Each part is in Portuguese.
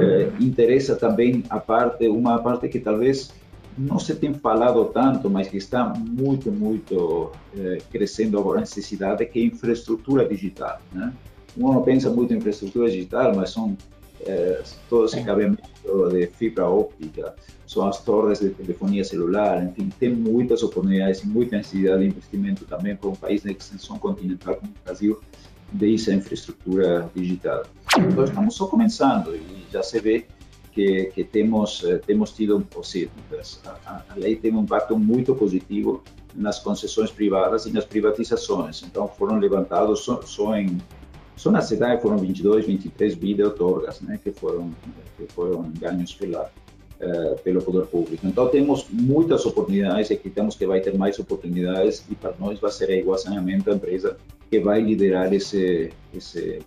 eh, interessa também a parte, uma parte que talvez não se tem falado tanto, mas que está muito, muito eh, crescendo agora a necessidade, que é infraestrutura digital. Né? Uno não pensa muito em infraestrutura digital, mas são eh, todo esse de fibra óptica, são as torres de telefonia celular, enfim, tem muitas oportunidades e muita necessidade de investimento também para um país de extensão continental como o Brasil, de essa infraestrutura digital. Então, estamos só começando e já se vê que, que temos, eh, temos tido, ou seja, a, lei tem um impacto muito positivo nas concessões privadas e nas privatizações. Então, foram levantados só, só em só na cidade foram 22, 23 bi de outorgas, né, que foram que foram ganhos pela uh, pelo poder público. Então temos muitas oportunidades e acreditamos que vai ter mais oportunidades e para nós vai ser a Igual Saneamento a empresa que vai liderar esse esse eh,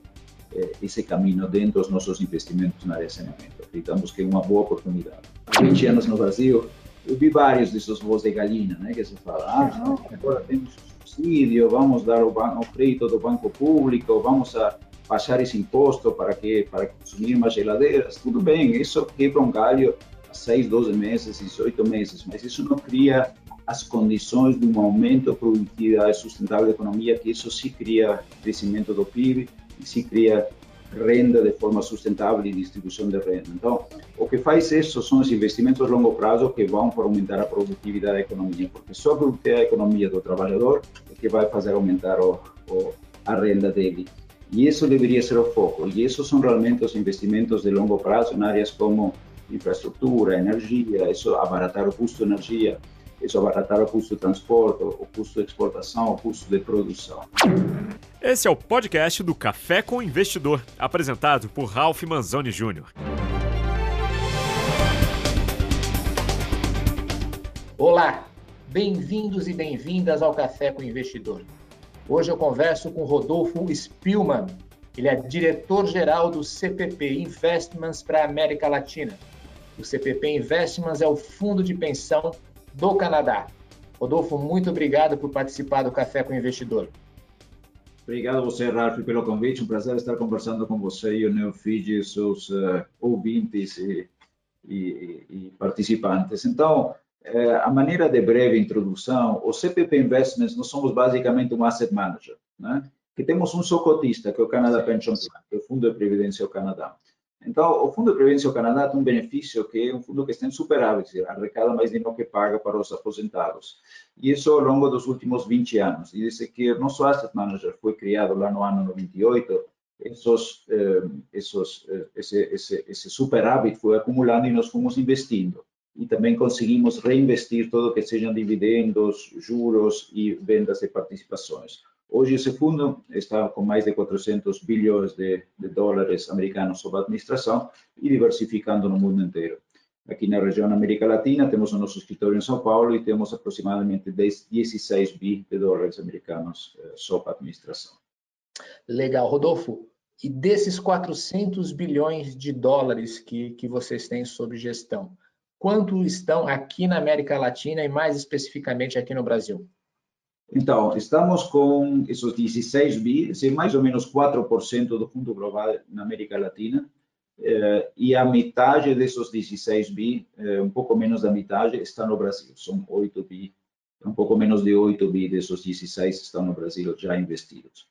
esse caminho dentro dos nossos investimentos na área de saneamento. Acreditamos que é uma boa oportunidade. Há 20 anos no Brasil, eu vi vários desses voos de galinha, né, que se fala, ah, não, agora temos subsídio, vamos dar o, o crédito do banco público, vamos a baixar esse imposto para que para consumir mais geladeiras, tudo bem, isso quebra um galho a 6, 12 meses, 18 meses, mas isso não cria as condições de um aumento da produtividade sustentável da economia, que isso se cria crescimento do PIB se cria renda de forma sustentável e distribuição de renda. Então, o que faz isso são os investimentos a longo prazo que vão para aumentar a produtividade da economia, porque só a produtividade da economia do trabalhador é que vai fazer aumentar o, o, a renda dele. E isso deveria ser o foco. E esses são realmente os investimentos de longo prazo em áreas como infraestrutura, energia, isso abaratar o custo de energia, isso abaratar o custo de transporte, o custo de exportação, o custo de produção. Esse é o podcast do Café com Investidor, apresentado por Ralph Manzoni Jr. Olá, bem-vindos e bem-vindas ao Café com Investidor. Hoje eu converso com Rodolfo Spielmann. Ele é diretor-geral do CPP Investments para a América Latina. O CPP Investments é o fundo de pensão do Canadá. Rodolfo, muito obrigado por participar do Café com o Investidor. Obrigado a você, Ralf, pelo convite. Um prazer estar conversando com você e o Neofid, seus uh, ouvintes e, e, e, participantes. Então, uh, a maneira de breve introdução, o CPP Investments, nós somos basicamente um asset manager, né? que temos um só cotista, que é o Canada Pension Plan, que é o Fundo de Previdência do Canadá. Então, o Fundo de Previdência do Canadá tem um benefício que é um fundo que está em superávit, arrecada mais dinheiro que paga para os aposentados. E isso ao longo dos últimos 20 anos. E disse que o nosso Asset Manager foi criado lá no ano 98, esses, eh, esses, eh, esse, esse, esse superávit foi acumulando e nós fomos investindo. E também conseguimos reinvestir todo o que sejam dividendos, juros e vendas de participações. Hoje esse fundo está com mais de 400 bilhões de, de dólares americanos sob administração e diversificando no mundo inteiro. Aqui na região América Latina, temos o nosso escritório em São Paulo e temos aproximadamente 10, 16 bi de dólares americanos eh, sob administração. Legal, Rodolfo. E desses 400 bilhões de dólares que, que vocês têm sob gestão, quanto estão aqui na América Latina e mais especificamente aqui no Brasil? Então, estamos com esses 16 bi, mais ou menos 4% do fundo global na América Latina, eh, e a metade desses 16 bi, eh, um pouco menos da metade, está no Brasil. São 8 bi, um pouco menos de 8 bi desses 16 estão no Brasil já investidos.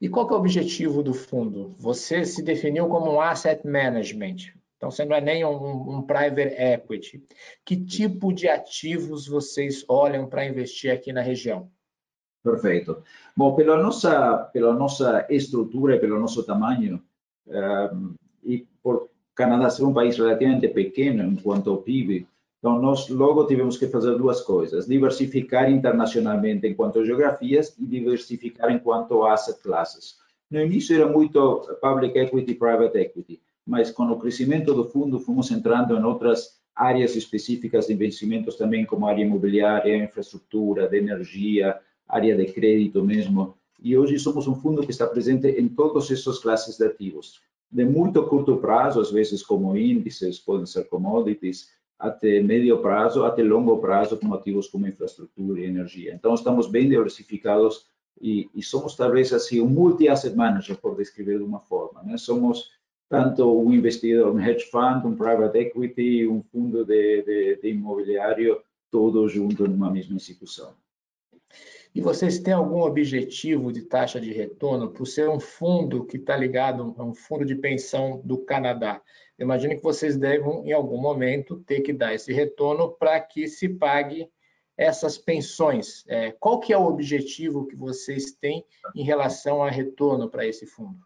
E qual é o objetivo do fundo? Você se definiu como um asset management. Então, você não é nem um, um private equity. Que tipo de ativos vocês olham para investir aqui na região? Perfeito. Bom, pela nossa, pela nossa estrutura e pelo nosso tamanho, um, ehm, e por Canadá ser um país relativamente pequeno enquanto ao PIB, então nós logo tivemos que fazer duas coisas: diversificar internacionalmente enquanto geografias e diversificar enquanto asset classes. No início era muito public equity, private equity mas com o crescimento do fundo fomos entrando em outras áreas específicas de investimentos também, como área imobiliária, infraestrutura, de energia, área de crédito mesmo. E hoje somos um fundo que está presente em todas essas classes de ativos. De muito curto prazo, às vezes como índices, podem ser commodities, até médio prazo, até longo prazo, como ativos como infraestrutura e energia. Então, estamos bem diversificados e, e somos talvez assim um multi-asset manager, por descrever de uma forma. Né? Somos tanto um investidor, um hedge fund, um private equity, um fundo de, de, de imobiliário, todos juntos numa mesma instituição. E vocês têm algum objetivo de taxa de retorno por ser um fundo que está ligado a um fundo de pensão do Canadá? Eu imagino que vocês devem, em algum momento, ter que dar esse retorno para que se pague essas pensões. É, qual que é o objetivo que vocês têm em relação a retorno para esse fundo?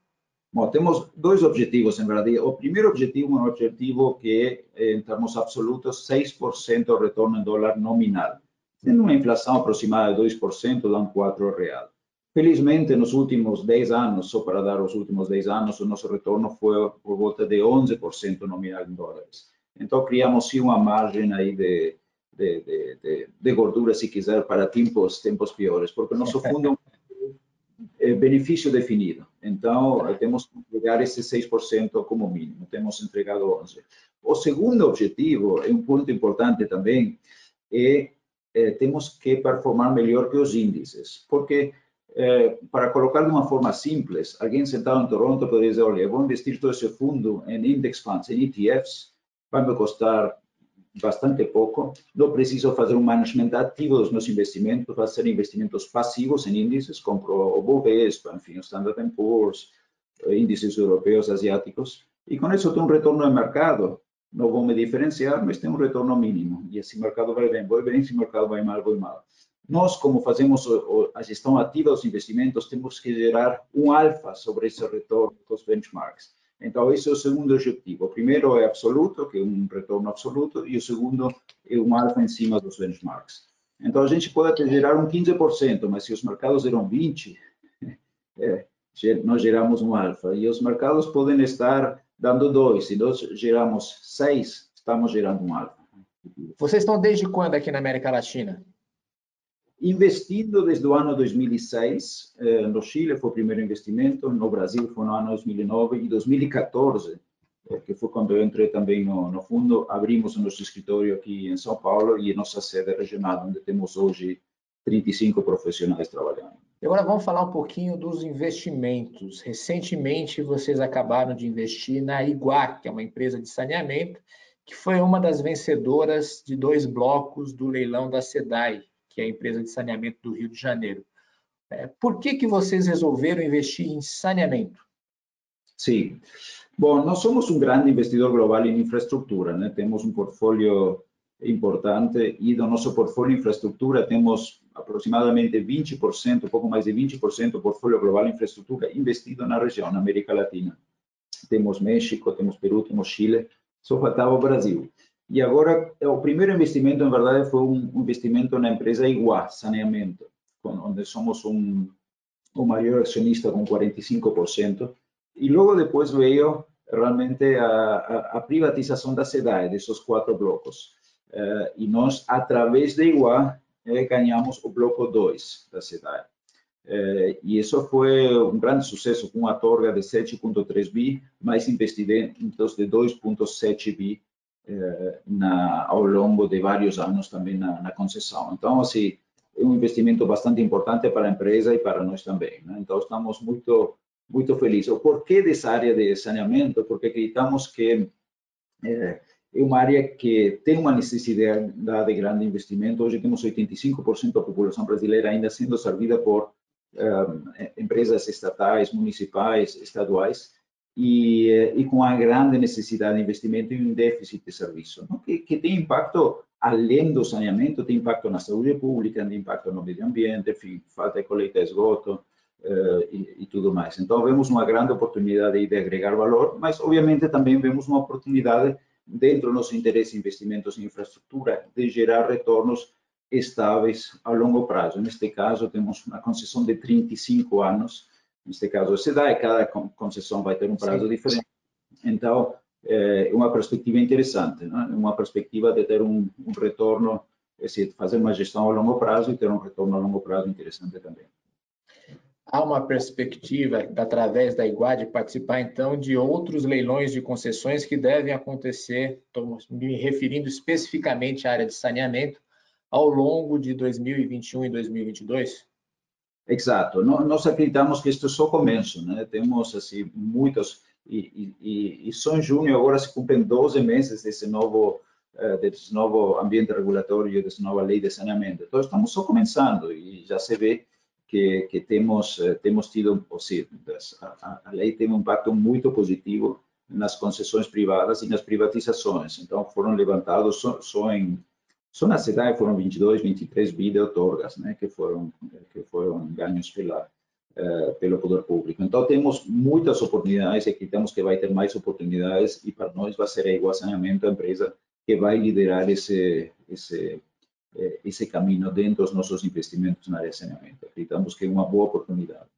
Bom, temos dois objetivos, em verdade. O primeiro objetivo é um objetivo que, em termos absolutos, 6% retorno em dólar nominal. Tendo uma inflação aproximada de 2%, dá um 4 real. Felizmente, nos últimos 10 anos, só para dar os últimos 10 anos, o nosso retorno foi por volta de 11% nominal em dólares. Então, criamos sim uma margem aí de, de, de, de, gordura, se quiser, para tempos, tempos piores, porque o nosso fundo é um é benefício definido. Então, temos que entregar esse 6% como mínimo, temos entregado 11%. O segundo objetivo, é um ponto importante também, é eh, temos que performar melhor que os índices, porque eh, para colocar de uma forma simples, alguém sentado em Toronto poderia dizer, olha, vou investir todo esse fundo em index funds, em ETFs, vai me custar bastante pouco, não preciso fazer um management ativo dos meus investimentos, fazer investimentos passivos em índices, compro o Bovespa, enfim, o Standard Poor's, eh, índices europeus, asiáticos, e com isso tenho um retorno de mercado não vou me diferenciar, mas tem um retorno mínimo. E se mercado vai bem, vai bem, se o mercado vai mal, vai mal. Nós, como fazemos a gestão ativa dos investimentos, temos que gerar um alfa sobre esse retorno dos benchmarks. Então, esse é o segundo objetivo. O primeiro é absoluto, que é um retorno absoluto, e o segundo é um alfa em cima dos benchmarks. Então, a gente pode até gerar um 15%, mas se os mercados geram 20%, é, nós geramos um alfa. E os mercados podem estar dando dois. Se nós geramos seis, estamos gerando um alfa. Vocês estão desde quando aqui na América Latina? Investindo desde o ano 2006. Eh, no Chile foi o primeiro investimento, no Brasil foi no ano 2009 e 2014, eh, que foi quando eu entrei também no, no fundo, abrimos o nosso escritório aqui em São Paulo e nossa sede regional, onde temos hoje 35 profissionais trabalhando. Agora vamos falar um pouquinho dos investimentos. Recentemente vocês acabaram de investir na Iguá, que é uma empresa de saneamento, que foi uma das vencedoras de dois blocos do leilão da SEDAI, que é a empresa de saneamento do Rio de Janeiro. É, por que, que vocês resolveram investir em saneamento? Sim. Bom, nós somos um grande investidor global em infraestrutura, né? Temos um portfólio importante e do nosso portfólio de infraestrutura temos aproximadamente 20%, um pouco mais de 20% do portfólio global de infraestrutura investido na região, na América Latina. Temos México, temos Peru, temos Chile, só faltava o Brasil. E agora, o primeiro investimento, em verdade, foi um investimento na empresa Iguá, Saneamento, onde somos um, o maior acionista com 45%. E logo depois veio realmente a, a, a privatização da SEDAE, desses quatro blocos. Uh, e nós, através da Iguá, eh, ganhamos o bloco 2 da cidade. Eh, e isso foi um grande sucesso, com uma torga de 7,3 bi, mais investimentos de 2,7 bi na, ao longo de vários anos também na, na, concessão. Então, assim, é um investimento bastante importante para a empresa e para nós também. Né? Então, estamos muito, muito felizes. O porquê dessa área de saneamento? Porque acreditamos que é uma área que tem uma necessidade de grande investimento. Hoje temos 85% da população brasileira ainda sendo servida por um, empresas estatais, municipais, estaduais, e, e, com a grande necessidade de investimento e um déficit de serviço, não? que, que, tem impacto além do saneamento, tem impacto na saúde pública, tem impacto no meio ambiente, enfim, falta de coleta de esgoto uh, e, e, tudo mais. Então, vemos uma grande oportunidade de agregar valor, mas, obviamente, também vemos uma oportunidade dentro do nosso interesse em investimentos em infraestrutura, de gerar retornos estáveis a longo prazo. Neste caso, temos uma concessão de 35 anos, neste caso, se dá, e cada concessão vai ter um prazo Sim. diferente. Então, é uma perspectiva interessante, né? uma perspectiva de ter um, um retorno, é dizer, fazer uma gestão a longo prazo e ter um retorno a longo prazo interessante também. Há uma perspectiva, através da IGUA, de participar, então, de outros leilões de concessões que devem acontecer, estou me referindo especificamente à área de saneamento, ao longo de 2021 e 2022? Exato. Nós acreditamos que isto é só começo, né? Temos assim muitos e, e, e só em junho agora se cumprem 12 meses desse novo desse novo ambiente regulatório, dessa nova lei de saneamento. Então, estamos só começando e já se vê que, que temos, temos tido, seja, a, a lei tem um impacto muito positivo nas concessões privadas e nas privatizações. Então, foram levantados só, só em só na cidade foram 22, 23 bi de outorgas, né, que foram que foram ganhos pela uh, pelo poder público. Então temos muitas oportunidades e acreditamos que vai ter mais oportunidades e para nós vai ser a Igual Saneamento a empresa que vai liderar esse esse eh, esse caminho dentro dos nossos investimentos na área de saneamento. Acreditamos que é uma boa oportunidade.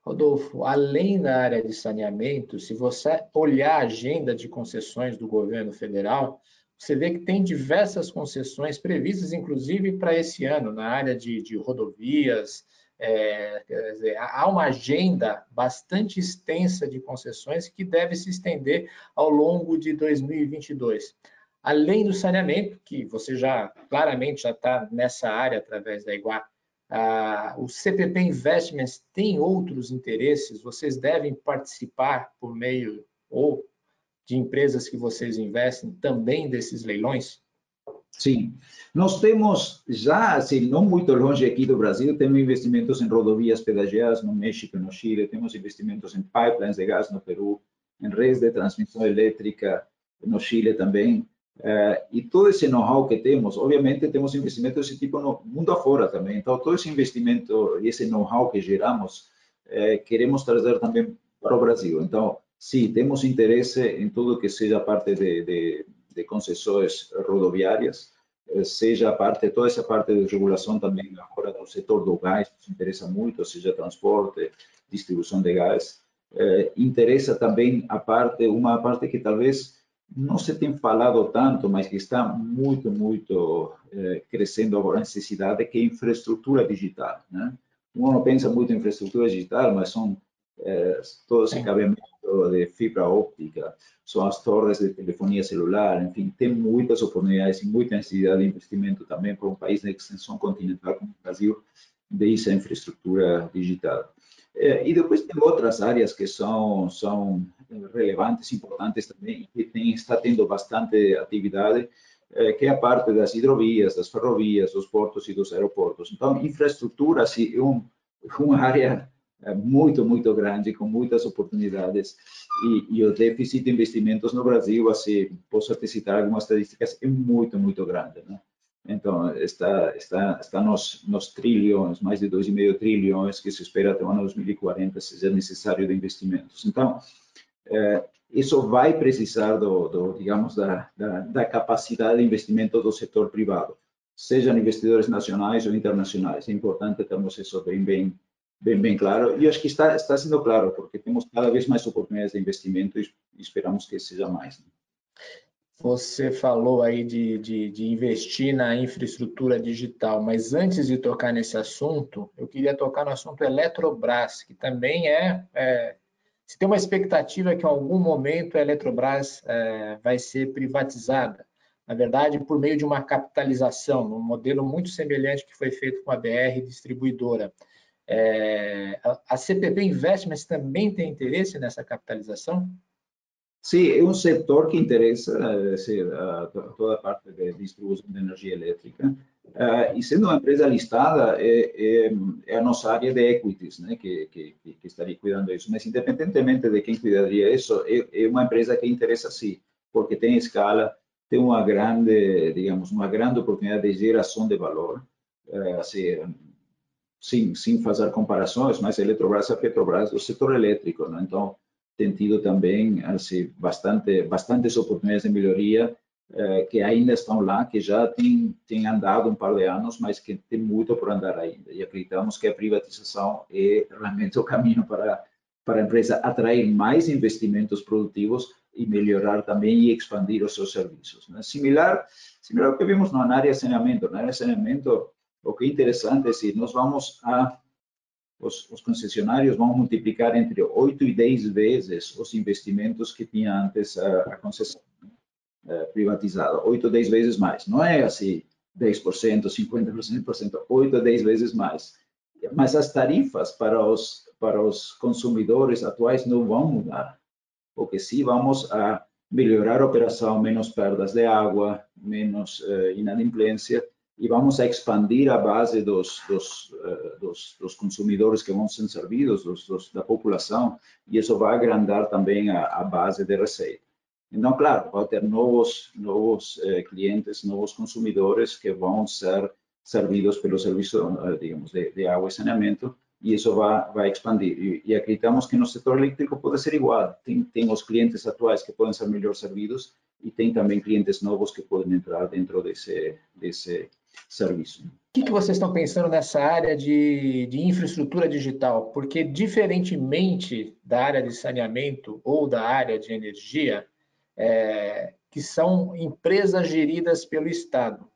Rodolfo, além da área de saneamento, se você olhar a agenda de concessões do governo federal, você vê que tem diversas concessões previstas, inclusive para esse ano, na área de, de rodovias. É, dizer, há uma agenda bastante extensa de concessões que deve se estender ao longo de 2022. Além do saneamento, que você já claramente já está nessa área através da Iguá, ah, o CPP Investments tem outros interesses? Vocês devem participar por meio ou de empresas que vocês investem também desses leilões? Sim, nós temos já, assim, não muito longe aqui do Brasil, temos investimentos em rodovias pedagiadas no México no Chile, temos investimentos em pipelines de gás no Peru, em redes de transmissão elétrica no Chile também. Uh, e todo esse know-how que temos, obviamente temos investimentos desse tipo no mundo afora também. Então, todo esse investimento e esse know-how que geramos, uh, queremos trazer também para o Brasil. Então, sim, temos interesse em tudo que seja parte de, de, de concessões rodoviárias, uh, seja parte, toda essa parte de regulação também agora do setor do gás, nos interessa muito, seja transporte, distribuição de gás. interessa também a parte, uma parte que talvez não se tem falado tanto, mas que está muito, muito eh, crescendo agora a necessidade, que é infraestrutura digital. Né? Uno pensa muito em infraestrutura digital, mas são eh, todo esse cabeamento de fibra óptica, são as torres de telefonia celular, enfim, tem muitas oportunidades e muita necessidade de investimento também para um país de extensão continental como o Brasil, de essa infraestrutura digital. Eh, e depois tem outras áreas que são, são relevantes, importantes também, que tem, está tendo bastante atividade, eh, que é a parte das hidrovias, das ferrovias, dos portos e dos aeroportos. Então, infraestrutura assim, é um, uma área eh, muito, muito grande, com muitas oportunidades, e, e, o déficit de investimentos no Brasil, assim, posso te citar algumas estatísticas, é muito, muito grande, né? Então, está, está, está nos, nos trilhões, mais de 2,5 trilhões que se espera até o ano 2040 seja necessário de investimentos. Então, é, isso vai precisar do, do digamos, da, da, da, capacidade de investimento do setor privado, sejam investidores nacionais ou internacionais. É importante termos isso bem, bem, bem, bem claro. E acho que está, está sendo claro, porque temos cada vez mais oportunidades de investimento e esperamos que seja mais. Né? Você falou aí de, de, de, investir na infraestrutura digital, mas antes de tocar nesse assunto, eu queria tocar no assunto Eletrobras, que também é, é se tem uma expectativa que em algum momento a Eletrobras é, vai ser privatizada, na verdade, por meio de uma capitalização, um modelo muito semelhante que foi feito com a BR distribuidora. É, a CPP Investments também tem interesse nessa capitalização? Sim, é um setor que interessa é, toda a parte de distribuição de energia elétrica. Uh, e sendo uma empresa listada, é, é, é, a nossa área de equities né, que, que, que, estaria cuidando disso. Mas, independentemente de quem cuidaria isso, é, é, uma empresa que interessa sim, porque tem escala, tem uma grande, digamos, uma grande oportunidade de geração de valor, uh, assim, sem, sem fazer comparações, mas a Eletrobras é a Petrobras do setor elétrico. Né? Então, tem tido também assim, bastante, bastantes oportunidades de melhoria eh, que ainda estão lá, que já têm, têm andado um par de anos, mas que tem muito por andar ainda. E acreditamos que a privatização é realmente o caminho para, para a empresa atrair mais investimentos produtivos e melhorar também e expandir os seus serviços. Né? Similar, similar ao que vimos na área de saneamento. Na área de saneamento, o que é interessante é se nós vamos a os, os, concessionários vão multiplicar entre 8 e 10 vezes os investimentos que tinha antes a, a concessão né, privatizada, 8 ou 10 vezes mais. Não é assim 10%, 50%, 100%, 8 a 10 vezes mais. Mas as tarifas para os, para os consumidores atuais não vão mudar. porque sim vamos a melhorar a operação, menos perdas de água, menos uh, inadimplência, e vamos a expandir a base dos, dos, uh, dos, dos consumidores que vão ser servidos, dos, da população, e isso vai agrandar também a, a, base de receita. Então, claro, vai ter novos, novos uh, clientes, novos consumidores que vão ser servidos pelo serviço, digamos, de, de água e saneamento, e isso vai, vai expandir. E, e, acreditamos que no setor elétrico pode ser igual. Tem, tem os clientes atuais que podem ser melhor servidos e tem também clientes novos que podem entrar dentro desse, desse serviço. O que, que vocês estão pensando nessa área de, de infraestrutura digital? Porque, diferentemente da área de saneamento ou da área de energia, é, que são empresas geridas pelo Estado,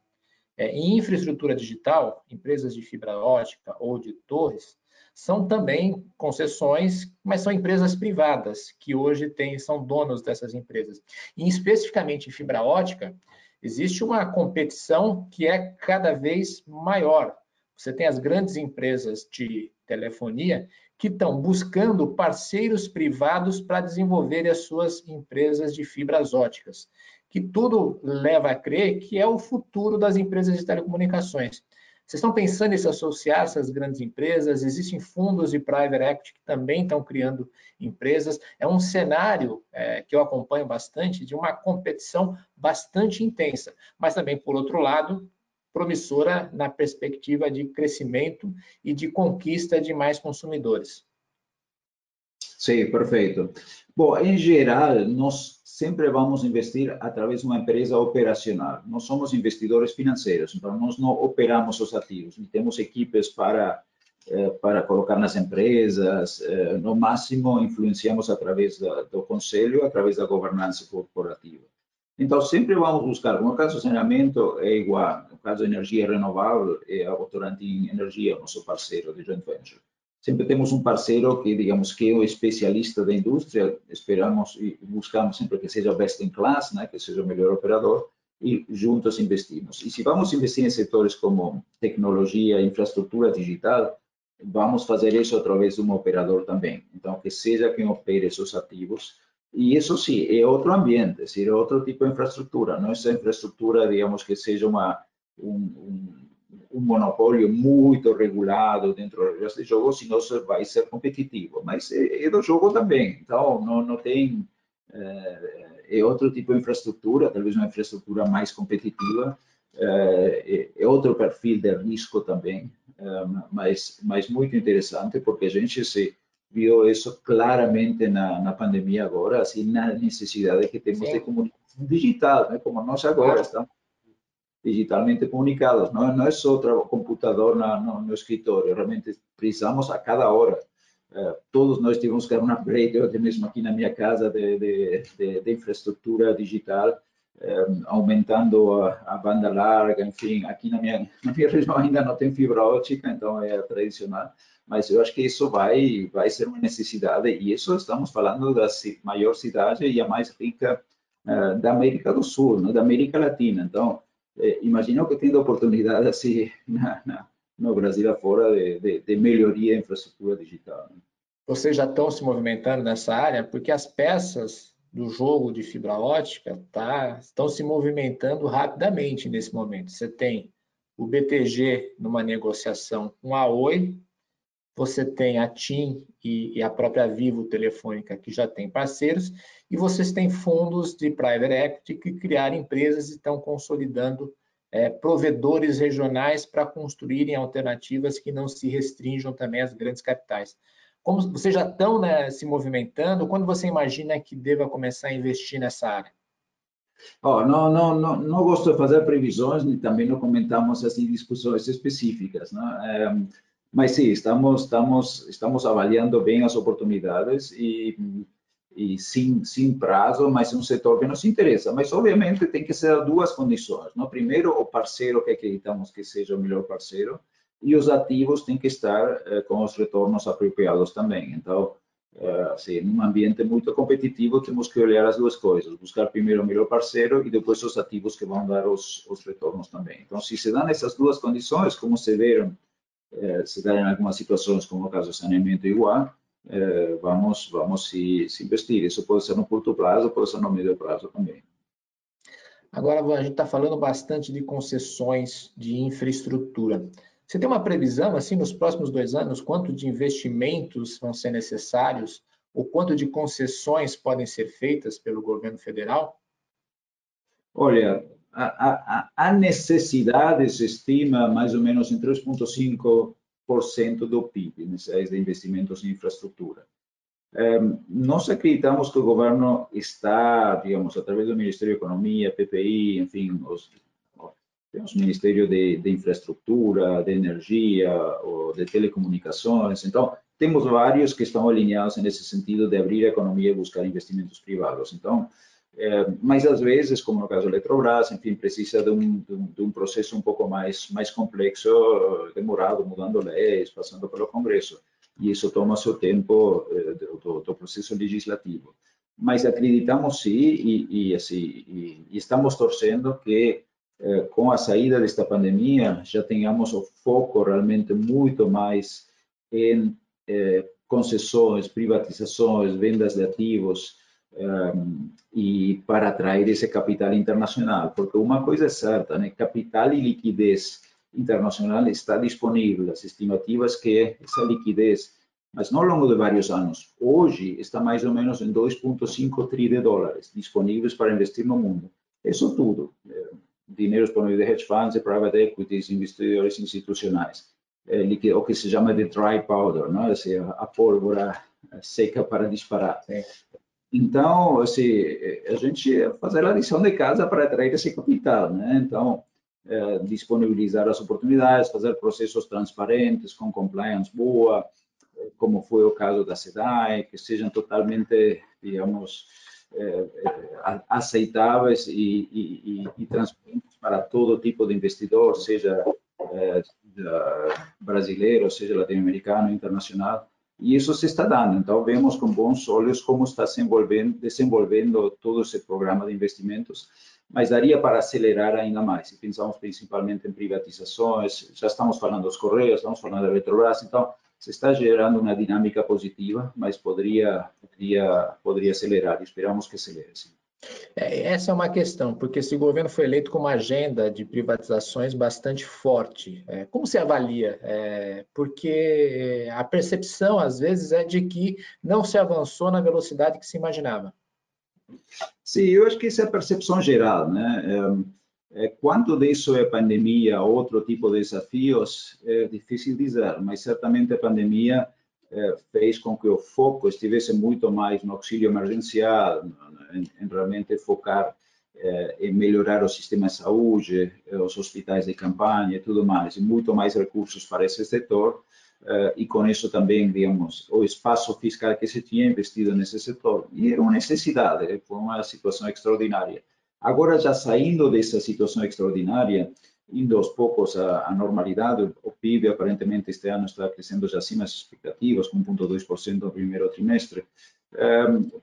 é, em infraestrutura digital, empresas de fibra ótica ou de torres, são também concessões, mas são empresas privadas que hoje têm, são donos dessas empresas. E especificamente em fibra ótica, existe uma competição que é cada vez maior. Você tem as grandes empresas de telefonia que estão buscando parceiros privados para desenvolver as suas empresas de fibras óticas, que tudo leva a crer que é o futuro das empresas de telecomunicações. Vocês estão pensando em se associar a essas grandes empresas? Existem fundos de private equity que também estão criando empresas. É um cenário é, que eu acompanho bastante de uma competição bastante intensa, mas também, por outro lado, promissora na perspectiva de crescimento e de conquista de mais consumidores. Sim, perfeito. Bom, em geral, nós sempre vamos investir através de uma empresa operacional. Nós somos investidores financeiros, então nós não operamos os ativos. Temos equipes para eh, para colocar nas empresas, eh, no máximo influenciamos através do conselho, através da governança corporativa. Então, sempre vamos buscar, no caso do saneamento é igual, no caso de energia renovável, é a Votorantim Energia, nosso parceiro de joint venture sempre temos um parceiro que, digamos, que é o especialista da indústria, esperamos e buscamos sempre que seja best in class, que seja o melhor operador, e juntos investimos. E se vamos investir em setores como tecnologia, infraestrutura digital, vamos fazer isso através de um operador também. Então, que seja quem opere esses ativos. E isso sim, é outro ambiente, é outro tipo de infraestrutura. Não é essa infraestrutura, digamos, que seja uma, um, um um monopólio muito regulado dentro desse jogo, senão vai ser competitivo. Mas é, é do jogo também, então não, não tem. É, é, outro tipo de infraestrutura, talvez uma infraestrutura mais competitiva, é, é outro perfil de risco também, é, mas, mas muito interessante, porque a gente se viu isso claramente na, na pandemia agora, assim, na necessidade que temos Sim. de comunicação digital, né? como nós agora estamos digitalmente comunicados, não, não é só o computador na, no, no, escritório, realmente precisamos a cada hora. Uh, todos nós tivemos que dar um upgrade, eu mesmo aqui na minha casa, de, de, de, de infraestrutura digital, eh, aumentando a, a, banda larga, enfim, aqui na minha, na minha região ainda não tem fibra ótica, então é tradicional, mas eu acho que isso vai, vai ser uma necessidade, e isso estamos falando da maior cidade e a mais rica uh, da América do Sul, né, da América Latina, então, eh, imagino que tendo oportunidade assim na, na, no Brasil afora de, de, de melhoria da infraestrutura digital. Né? Vocês já estão se movimentando nessa área porque as peças do jogo de fibra ótica tá, estão se movimentando rapidamente nesse momento. Você tem o BTG numa negociação com a Oi, você tem a TIM e, e, a própria Vivo Telefônica, que já tem parceiros, e vocês têm fundos de private equity que criaram empresas e estão consolidando é, provedores regionais para construírem alternativas que não se restringam também às grandes capitais. Como vocês já estão né, se movimentando, quando você imagina que deva começar a investir nessa área? Oh, não, não, não, não gosto de fazer previsões, nem também não comentamos assim discussões específicas. Né? É, mas sim, estamos, estamos, estamos avaliando bem as oportunidades e, e sim, sim prazo, mas é um setor que nos interessa. Mas, obviamente, tem que ser duas condições. No primeiro, o parceiro que acreditamos que seja o melhor parceiro e os ativos têm que estar eh, com os retornos apropriados também. Então, eh, assim, num ambiente muito competitivo, temos que olhar as duas coisas, buscar primeiro o melhor parceiro e depois os ativos que vão dar os, os retornos também. Então, se se dão essas duas condições, como se viram eh, se darem algumas situações, como o caso do saneamento igual, eh, vamos, vamos se, se investir. Isso pode ser no curto prazo, pode ser no médio prazo também. Agora, a gente está falando bastante de concessões de infraestrutura. Você tem uma previsão, assim, nos próximos dois anos, quanto de investimentos vão ser necessários ou quanto de concessões podem ser feitas pelo governo federal? Olha, a, a necessidade se estima mais ou menos em 3,5% do PIB, necessidades de investimentos em infraestrutura. nós acreditamos que o governo está, digamos, através do Ministério da Economia, PPI, enfim, os, temos Ministério de, de Infraestrutura, de Energia, de Telecomunicações, então temos vários que estão alinhados nesse sentido de abrir a economia e buscar investimentos privados. Então, é, mas às vezes, como no caso da Eletrobras, enfim, precisa de um, de um, de um processo um pouco mais mais complexo, demorado, mudando leis, passando pelo Congresso, e isso toma seu tempo é, do, do processo legislativo. Mas acreditamos sim e, e assim e, e estamos torcendo que com a saída desta pandemia já tenhamos o foco realmente muito mais em concessões, privatizações, vendas de ativos, um, e para atrair esse capital internacional, porque uma coisa é certa, né? capital e liquidez internacional está disponível, as estimativas que essa liquidez, mas não ao longo de vários anos, hoje está mais ou menos em 2,5 tri de dólares disponíveis para investir no mundo. Isso tudo, é, dinheiro disponível de hedge funds, de private equities, investidores institucionais, é, o que se chama de dry powder, não? Assim, a pólvora seca para disparar. Então, assim, a gente fazer a lição de casa para atrair esse capital, né? Então, é, disponibilizar as oportunidades, fazer processos transparentes, com compliance boa, como foi o caso da SEDAI, que sejam totalmente, digamos, é, aceitáveis e, e, e, transparentes para todo tipo de investidor, seja é, brasileiro, seja latino-americano, internacional e isso se está dando. Então, vemos com bons olhos como está se desenvolvendo, desenvolvendo todo esse programa de investimentos, mas daria para acelerar ainda mais. Se pensamos principalmente em privatizações, já estamos falando dos Correios, estamos falando da Eletrobras, então se está gerando uma dinâmica positiva, mas poderia, poderia, poderia acelerar, esperamos que acelere. Sim. É, essa é uma questão, porque esse governo foi eleito com uma agenda de privatizações bastante forte. É, como se avalia? É, porque a percepção, às vezes, é de que não se avançou na velocidade que se imaginava. Sim, eu acho que essa é a percepção geral. Né? Quanto disso é pandemia, outro tipo de desafios, é difícil dizer, mas certamente a pandemia fez com que o foco estivesse muito mais no auxílio emergencial, em, em realmente focar eh, em melhorar o sistema de saúde, eh, os hospitais de campanha e tudo mais, e muito mais recursos para esse setor, eh, e com isso também, digamos, o espaço fiscal que se tinha investido nesse setor. E era uma necessidade, foi uma situação extraordinária. Agora, já saindo dessa situação extraordinária, indo aos poucos à, normalidade, o PIB aparentemente este ano está crescendo já acima das expectativas, com 1,2% no primeiro trimestre,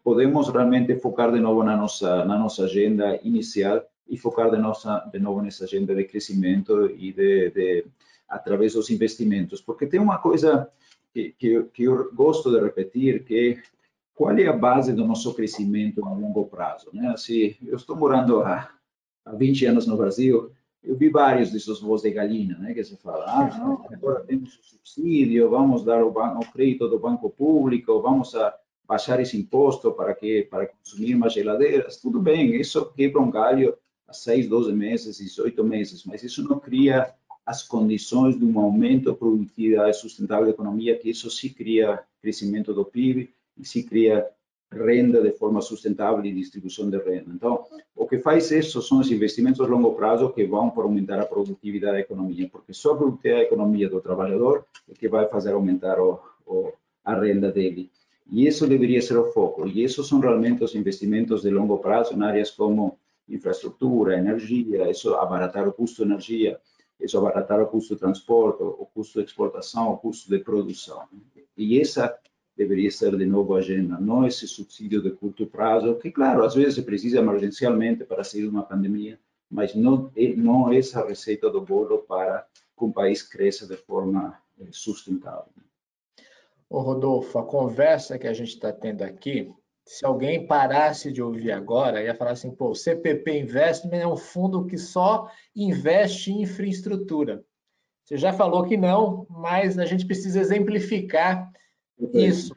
podemos realmente focar de novo na nossa na nossa agenda inicial e focar de nossa de novo nessa agenda de crescimento e de, de através dos investimentos, porque tem uma coisa que, que, que eu gosto de repetir que qual é a base do nosso crescimento a longo prazo, né? Assim, eu estou morando há, há 20 anos no Brasil, eu vi vários desses voos de galinha, né, que se fala, ah, agora temos o subsídio, vamos dar o, o crédito do banco público, vamos baixar esse imposto para que para consumir mais geladeiras, tudo bem, isso quebra um galho a 6, 12 meses, 18 meses, mas isso não cria as condições de um aumento da produtividade sustentável da economia, que isso se cria crescimento do PIB e se cria renda de forma sustentável e distribuição de renda. Então, o que faz isso são os investimentos a longo prazo que vão para aumentar a produtividade da economia, porque só a produtividade da economia do trabalhador é que vai fazer aumentar o, o, a renda dele. E isso deveria ser o foco. E esses são realmente os investimentos de longo prazo em áreas como infraestrutura, energia, isso abaratar o custo de energia, isso abaratar o custo de transporte, o custo de exportação, o custo de produção. E essa deveria ser de novo a agenda, não esse subsídio de curto prazo, que claro, às vezes se precisa emergencialmente para sair de uma pandemia, mas não, não essa receita do bolo para que o país cresça de forma eh, sustentável. Ô Rodolfo, a conversa que a gente está tendo aqui, se alguém parasse de ouvir agora, ia falar assim, pô, o CPP Investment é um fundo que só investe em infraestrutura. Você já falou que não, mas a gente precisa exemplificar isso.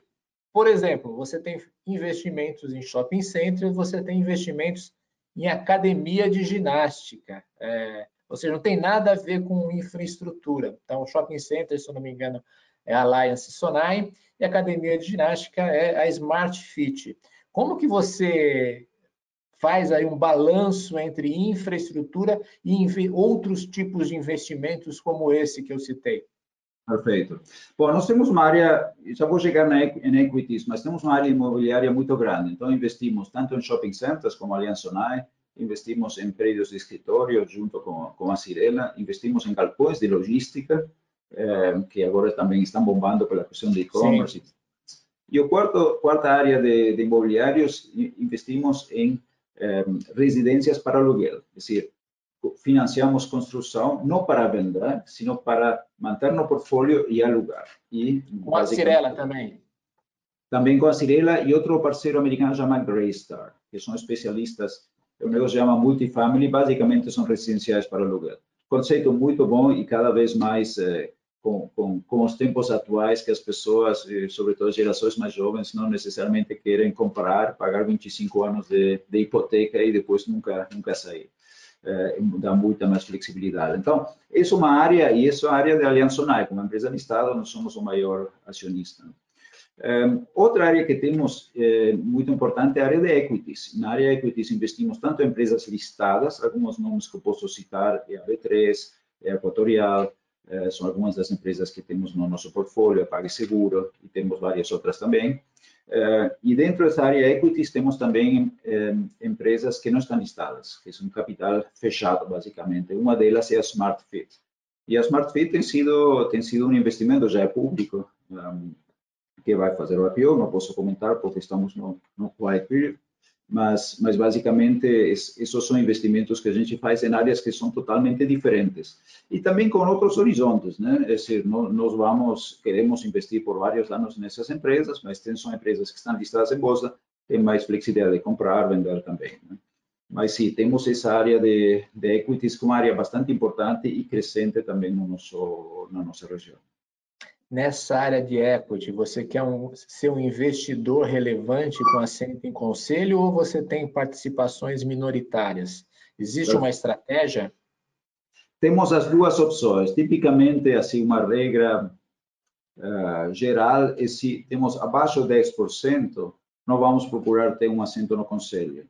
Por exemplo, você tem investimentos em shopping centers, você tem investimentos em academia de ginástica. É, ou seja, não tem nada a ver com infraestrutura. Então, shopping center, se eu não me engano, é a Alliance Sonai, e a academia de ginástica é a Smart Fit. Como que você faz aí um balanço entre infraestrutura e outros tipos de investimentos como esse que eu citei? Perfeito. Bom, nós temos uma área, já vou chegar na, em equities, mas temos uma área imobiliária muito grande. Então, investimos tanto em shopping centers como Aliança Sonai, investimos em prédios de escritório junto com, com a Cirela, investimos em galpões de logística, eh, que agora também estão bombando pela questão de e-commerce. E o quarto, quarta área de, de imobiliários, investimos em eh, residências para aluguel, é decir, financiamos construção não para vender, sino para manter no portfólio e alugar. E, com a Cirela também. Também com a Cirela e outro parceiro americano chamado Greystar, que são especialistas, o negócio chama Multifamily, basicamente são residenciais para aluguel. Conceito muito bom e cada vez mais eh, com, com, com, os tempos atuais que as pessoas, eh, sobretudo gerações mais jovens, não necessariamente querem comprar, pagar 25 anos de, de hipoteca e depois nunca, nunca sair. É, dá muita mais flexibilidade. Então, essa é uma área, e essa é a área da Aliança Sonai, como empresa listada, nós somos o maior acionista. Outra área que temos é, muito importante é a área de equities. Na área de equities investimos tanto em empresas listadas, alguns nomes que eu posso citar, é a B3, é a Equatorial, são algumas das empresas que temos no nosso portfólio, a PagSeguro, e temos várias outras também. Uh, e dentro dessa área equities temos também um, empresas que não estão listadas, que são capital fechado, basicamente. Uma delas é a SmartFit. E a SmartFit tem sido, tem sido um investimento, já é público, um, que vai fazer o IPO, não posso comentar porque estamos no, no quiet mas, mas basicamente esses são investimentos que a gente faz em áreas que são totalmente diferentes e também com outros horizontes, né? É decir, nós vamos queremos investir por vários anos nessas empresas, mas são empresas que estão listadas em bolsa, tem mais flexibilidade de comprar, vender também. Né? Mas sim, temos essa área de, de equities como área bastante importante e crescente também no nosso na nossa região nessa área de equity, você quer um, ser um investidor relevante com assento em conselho ou você tem participações minoritárias? Existe uma estratégia? Temos as duas opções. Tipicamente, assim, uma regra uh, geral é se temos abaixo de 10%, não vamos procurar ter um assento no conselho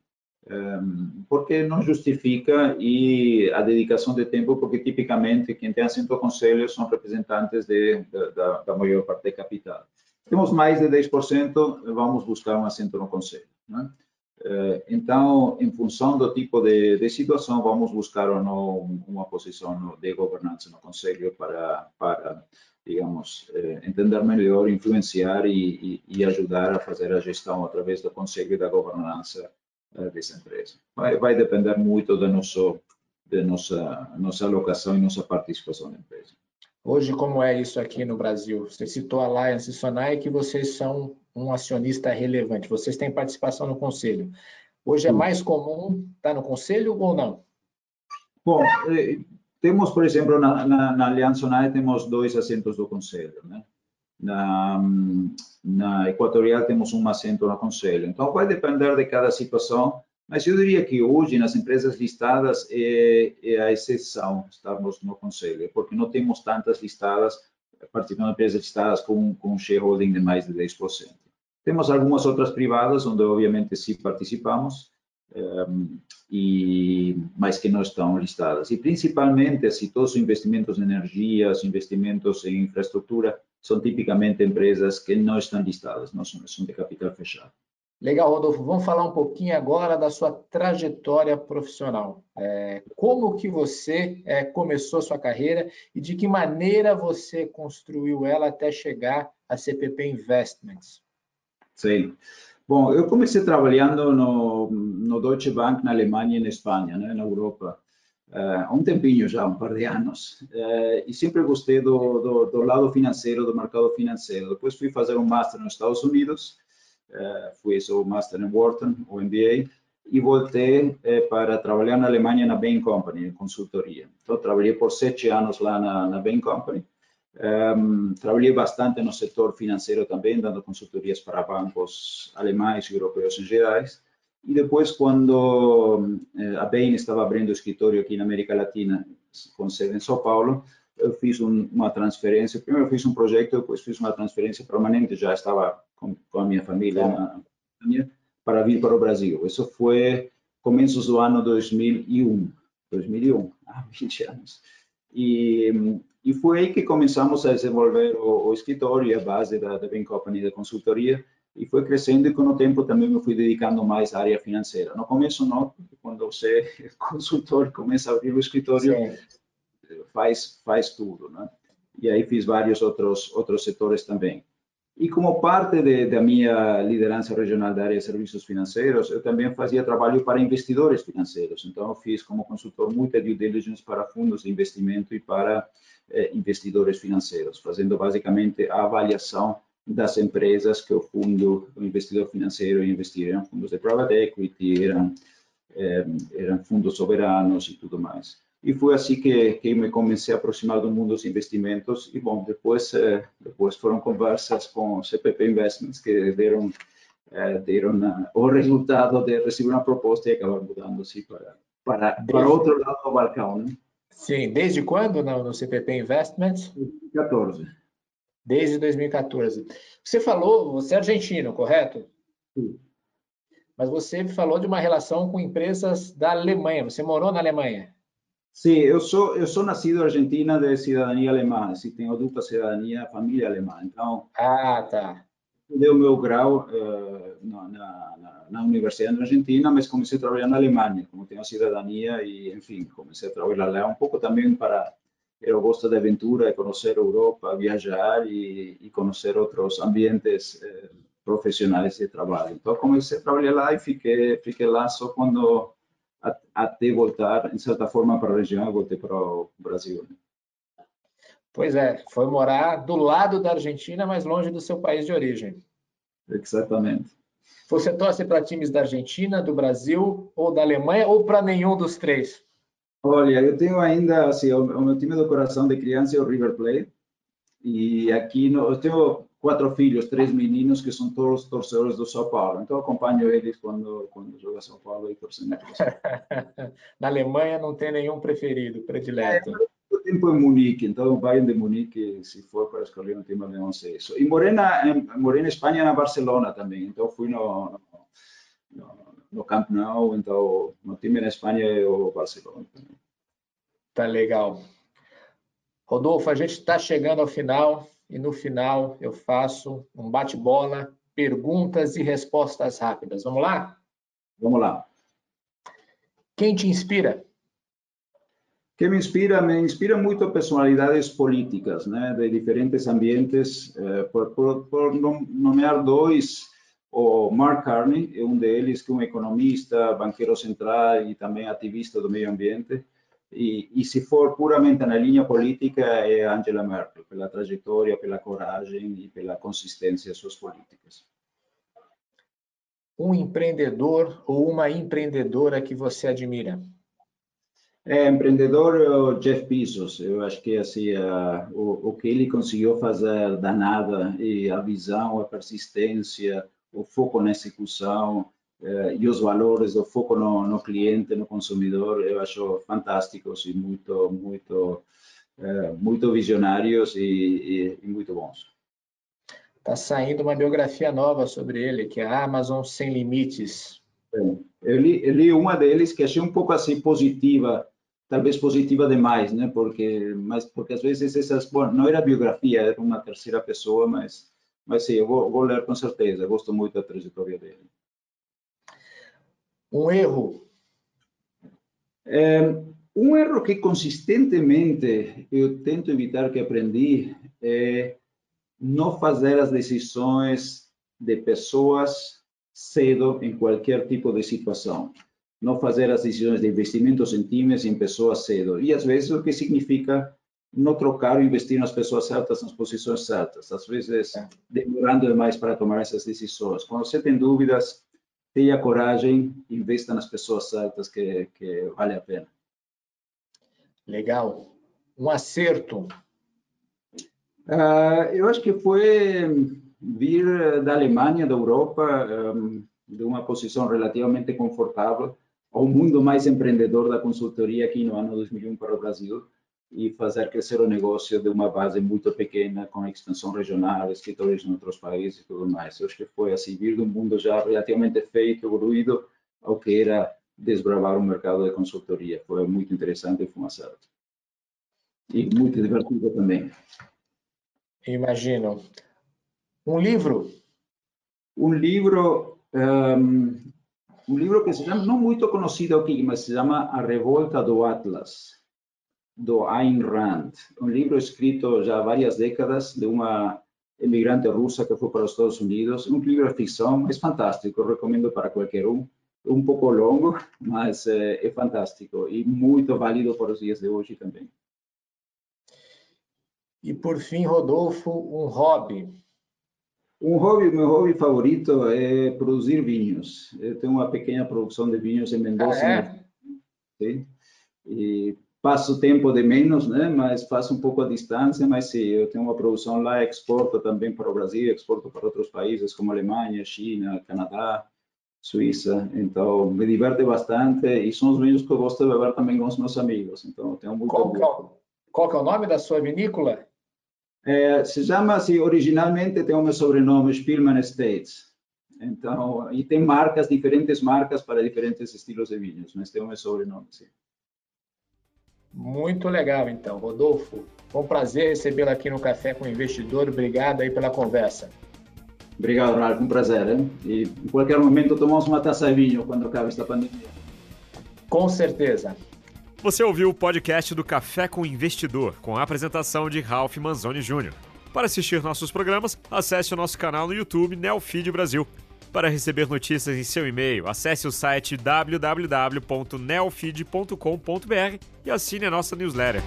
porque não justifica e a dedicação de tempo, porque tipicamente quem tem assento ao conselho são representantes de, da, da, maior parte da capital. Temos mais de 10%, vamos buscar um assento no conselho. Né? Então, em função do tipo de, de, situação, vamos buscar ou não uma posição de governança no conselho para, para digamos, eh, entender melhor, influenciar e, e, e ajudar a fazer a gestão através do conselho e da governança dessa empresa. Vai, vai depender muito da, nosso, da nossa, nossa alocação e nossa participação na empresa. Hoje, como é isso aqui no Brasil? Você citou a Alliance Sonai que vocês são um acionista relevante, vocês têm participação no conselho. Hoje é mais comum estar no conselho ou não? Bom, eh, temos, por exemplo, na, na, na Aliança Sonai temos dois assentos do conselho, né? Na, na Equatorial temos um assento no conselho. Então, vai depender de cada situação, mas eu diria que hoje, nas empresas listadas, é, é a exceção estarmos no conselho, porque não temos tantas listadas, participando de empresas listadas com, com shareholding de mais de 10%. Temos algumas outras privadas, onde obviamente sim participamos, um, e, mas que não estão listadas. E principalmente, assim, todos os investimentos em energia, os investimentos em infraestrutura, são tipicamente empresas que não estão listadas, não são, são de capital fechado. Legal, Rodolfo. Vamos falar um pouquinho agora da sua trajetória profissional. É, como que você é, começou a sua carreira e de que maneira você construiu ela até chegar a CPP Investments? Sim. Bom, eu comecei trabalhando no, no Deutsche Bank na Alemanha e na Espanha, né, na Europa. Há um tempinho já, um par de anos, e sempre gostei do, do, do, lado financeiro, do mercado financeiro. Depois fui fazer um master nos Estados Unidos, fiz o master em Wharton, o MBA, e voltei para trabalhar na Alemanha na Bain Company, em consultoria. Então, trabalhei por sete anos lá na, na Bain Company, um, trabalhei bastante no setor financeiro também, dando consultorias para bancos alemães e europeus em gerais. E depois, quando eh, a Bain estava abrindo escritório aqui na América Latina, com sede em São Paulo, eu fiz um, uma transferência. Primeiro fiz um projeto, depois fiz uma transferência permanente. Já estava com, com a minha família na, na, para vir para o Brasil. Isso foi começos do ano 2001. 2001, há 20 anos. E e foi aí que começamos a desenvolver o, o escritório, a base da, da Bain Company de consultoria, e foi crescendo e com o tempo também me fui dedicando mais à área financeira. No começo não, quando você é consultor começa a abrir o escritório, faz faz tudo, né? E aí fiz vários outros outros setores também. E como parte de, da minha liderança regional da área de serviços financeiros, eu também fazia trabalho para investidores financeiros. Então, eu fiz como consultor muita due diligence para fundos de investimento e para eh, investidores financeiros, fazendo basicamente a avaliação das empresas que o fundo, o investidor financeiro ia investir. Eram fundos de private equity, eram, eh, eram fundos soberanos e tudo mais. E foi assim que, que me comecei a aproximar do mundo dos investimentos. E, bom, depois, eh, depois foram conversas com CPP Investments que deram, eh, deram o resultado de receber uma proposta e acabar mudando-se para, para, para outro lado do balcão, né? Sim, desde quando no, no CPP Investments? 2014. Desde 2014. Você falou, você é argentino, correto? Sim. Mas você falou de uma relação com empresas da Alemanha. Você morou na Alemanha? Sim, eu sou eu sou nascido argentina de cidadania alemã, assim, tenho dupla cidadania, família alemã. Então, ah, tá. Deu meu grau uh, na, na, na, Universidade da Argentina, mas comecei a trabalhar na Alemanha, como tenho cidadania e, enfim, comecei a trabalhar lá um pouco também para eu gosto de aventura, de conhecer a Europa, viajar e, e conhecer outros ambientes eh, profissionais de trabalho. Então comecei a trabalhar lá e fiquei fiquei lá só quando até voltar, em certa forma, para a região, eu voltei para o Brasil. Né? Pois é, foi morar do lado da Argentina, mas longe do seu país de origem. Exatamente. Você torce para times da Argentina, do Brasil ou da Alemanha ou para nenhum dos três? Olha, eu tenho ainda, assim, o, meu time do coração de criança é o River Plate. E aqui no, eu tenho quatro filhos, três meninos que são todos torcedores do São Paulo. Então acompanho eles quando quando joga São Paulo e torcendo. Na Alemanha não tem nenhum preferido, predileto. É, o tempo em Munique, então Bayern de Munique, se for para escolher um time, não sei isso. E morei na, morei na Espanha, na Barcelona também, então fui no, no, no Camp Nou, então o time na Espanha é o Barcelona. Tá legal. Rodolfo, a gente está chegando ao final e no final eu faço um bate-bola, perguntas e respostas rápidas. Vamos lá? Vamos lá. Quem te inspira? que me inspira? Me inspira muito personalidades políticas, né, de diferentes ambientes. Eh, por, por, por, nomear dois, o Mark Carney é um deles, que é um economista, banqueiro central e também ativista do meio ambiente. E, e se for puramente na linha política, é Angela Merkel, pela trajetória, pela coragem e pela consistência suas políticas. Um empreendedor ou uma empreendedora que você admira? É, empreendedor Jeff Bezos, eu acho que assim, uh, o, o que ele conseguiu fazer da nada e a visão, a persistência, o foco na execução uh, e os valores, o foco no, no, cliente, no consumidor, eu acho fantásticos e muito, muito, uh, muito visionários e, e, e muito bons. Está saindo uma biografia nova sobre ele, que é a Amazon Sem Limites. Eu li, eu li uma deles que achei um pouco assim positiva, talvez positiva demais, né? Porque, mas porque às vezes essas, bom, não era biografia, era uma terceira pessoa, mas, mas sim, eu vou, vou ler com certeza. Eu gosto muito da trajetória dele. Um erro. É, um erro que consistentemente eu tento evitar que aprendi é não fazer as decisões de pessoas cedo em qualquer tipo de situação. não fazer as decisões de investimentos em times em pessoas cedo. E às vezes o que significa não trocar ou investir nas pessoas certas, nas posições certas. Às vezes demorando demais para tomar essas decisões. Quando você tem dúvidas, tenha coragem, investa nas pessoas certas que, que vale a pena. Legal. Um acerto. Uh, eu acho que foi vir da Alemanha, da Europa, um, de uma posição relativamente confortável, ao mundo mais empreendedor da consultoria aqui no ano 2001 para o Brasil e fazer crescer o negócio de uma base muito pequena, com extensão regional, escritórios em outros países e tudo mais. Eu acho que foi assim, vir de um mundo já relativamente feito, evoluído, ao que era desbravar o mercado de consultoria. Foi muito interessante e foi um acerto. E muito divertido também. Imagino. Um livro? Um livro um, um livro que se chama, não muito conhecido aqui, mas se chama A Revolta do Atlas, do Ayn Rand. Um livro escrito já há várias décadas de uma imigrante russa que foi para os Estados Unidos. Um livro de ficção, mas fantástico, recomendo para qualquer um. Um pouco longo, mas é, é fantástico e muito válido para os dias de hoje também. E por fim, Rodolfo, um hobby. Um hobby, meu hobby favorito é produzir vinhos. Eu tenho uma pequena produção de vinhos em Mendoza. Ah, é? Sim. E passo tempo de menos, né? Mas faço um pouco a distância, mas sim, eu tenho uma produção lá, exporto também para o Brasil, exporto para outros países como Alemanha, China, Canadá, Suíça. Então, me diverte bastante e são os vinhos que eu gosto de beber também com os meus amigos. Então, tenho muito qual, qual, qual é o nome da sua vinícola? É, se chama assim, originalmente tem o meu sobrenome, Spielmann Estates. Então, e tem marcas, diferentes marcas para diferentes estilos de vinhos, mas tem o meu sobrenome, sim. Muito legal, então. Rodolfo, foi um prazer recebê-lo aqui no Café com o Investidor. Obrigado aí pela conversa. Obrigado, Ralf. Um prazer. Hein? E em qualquer momento tomamos uma taça de vinho quando acabe esta pandemia. Com certeza. Você ouviu o podcast do Café com Investidor, com a apresentação de Ralph Manzoni Jr. Para assistir nossos programas, acesse o nosso canal no YouTube Neofeed Brasil. Para receber notícias em seu e-mail, acesse o site www.neofeed.com.br e assine a nossa newsletter.